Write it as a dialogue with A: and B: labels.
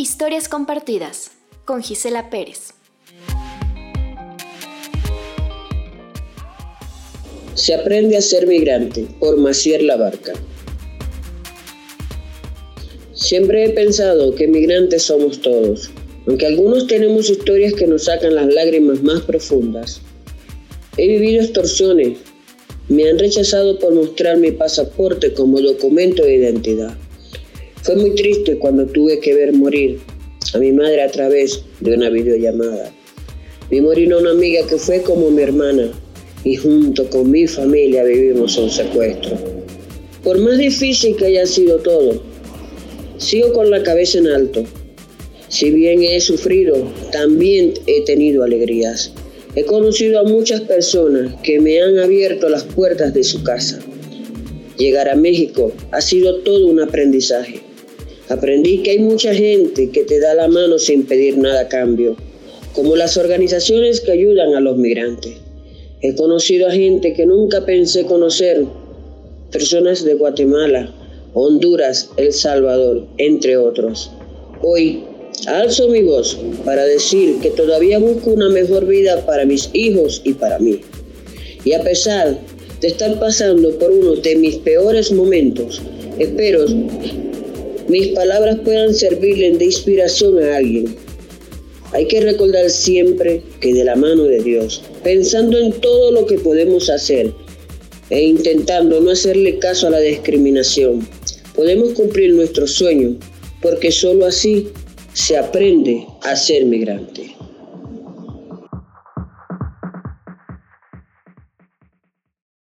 A: Historias compartidas con Gisela Pérez.
B: Se aprende a ser migrante por Macier Labarca. Siempre he pensado que migrantes somos todos, aunque algunos tenemos historias que nos sacan las lágrimas más profundas. He vivido extorsiones, me han rechazado por mostrar mi pasaporte como documento de identidad. Fue muy triste cuando tuve que ver morir a mi madre a través de una videollamada. Vi morir a una amiga que fue como mi hermana y junto con mi familia vivimos un secuestro. Por más difícil que haya sido todo, sigo con la cabeza en alto. Si bien he sufrido, también he tenido alegrías. He conocido a muchas personas que me han abierto las puertas de su casa. Llegar a México ha sido todo un aprendizaje. Aprendí que hay mucha gente que te da la mano sin pedir nada a cambio, como las organizaciones que ayudan a los migrantes. He conocido a gente que nunca pensé conocer, personas de Guatemala, Honduras, El Salvador, entre otros. Hoy alzo mi voz para decir que todavía busco una mejor vida para mis hijos y para mí. Y a pesar de estar pasando por uno de mis peores momentos, espero mis palabras puedan servirle de inspiración a alguien. Hay que recordar siempre que de la mano de Dios, pensando en todo lo que podemos hacer e intentando no hacerle caso a la discriminación, podemos cumplir nuestros sueños, porque solo así se aprende a ser migrante.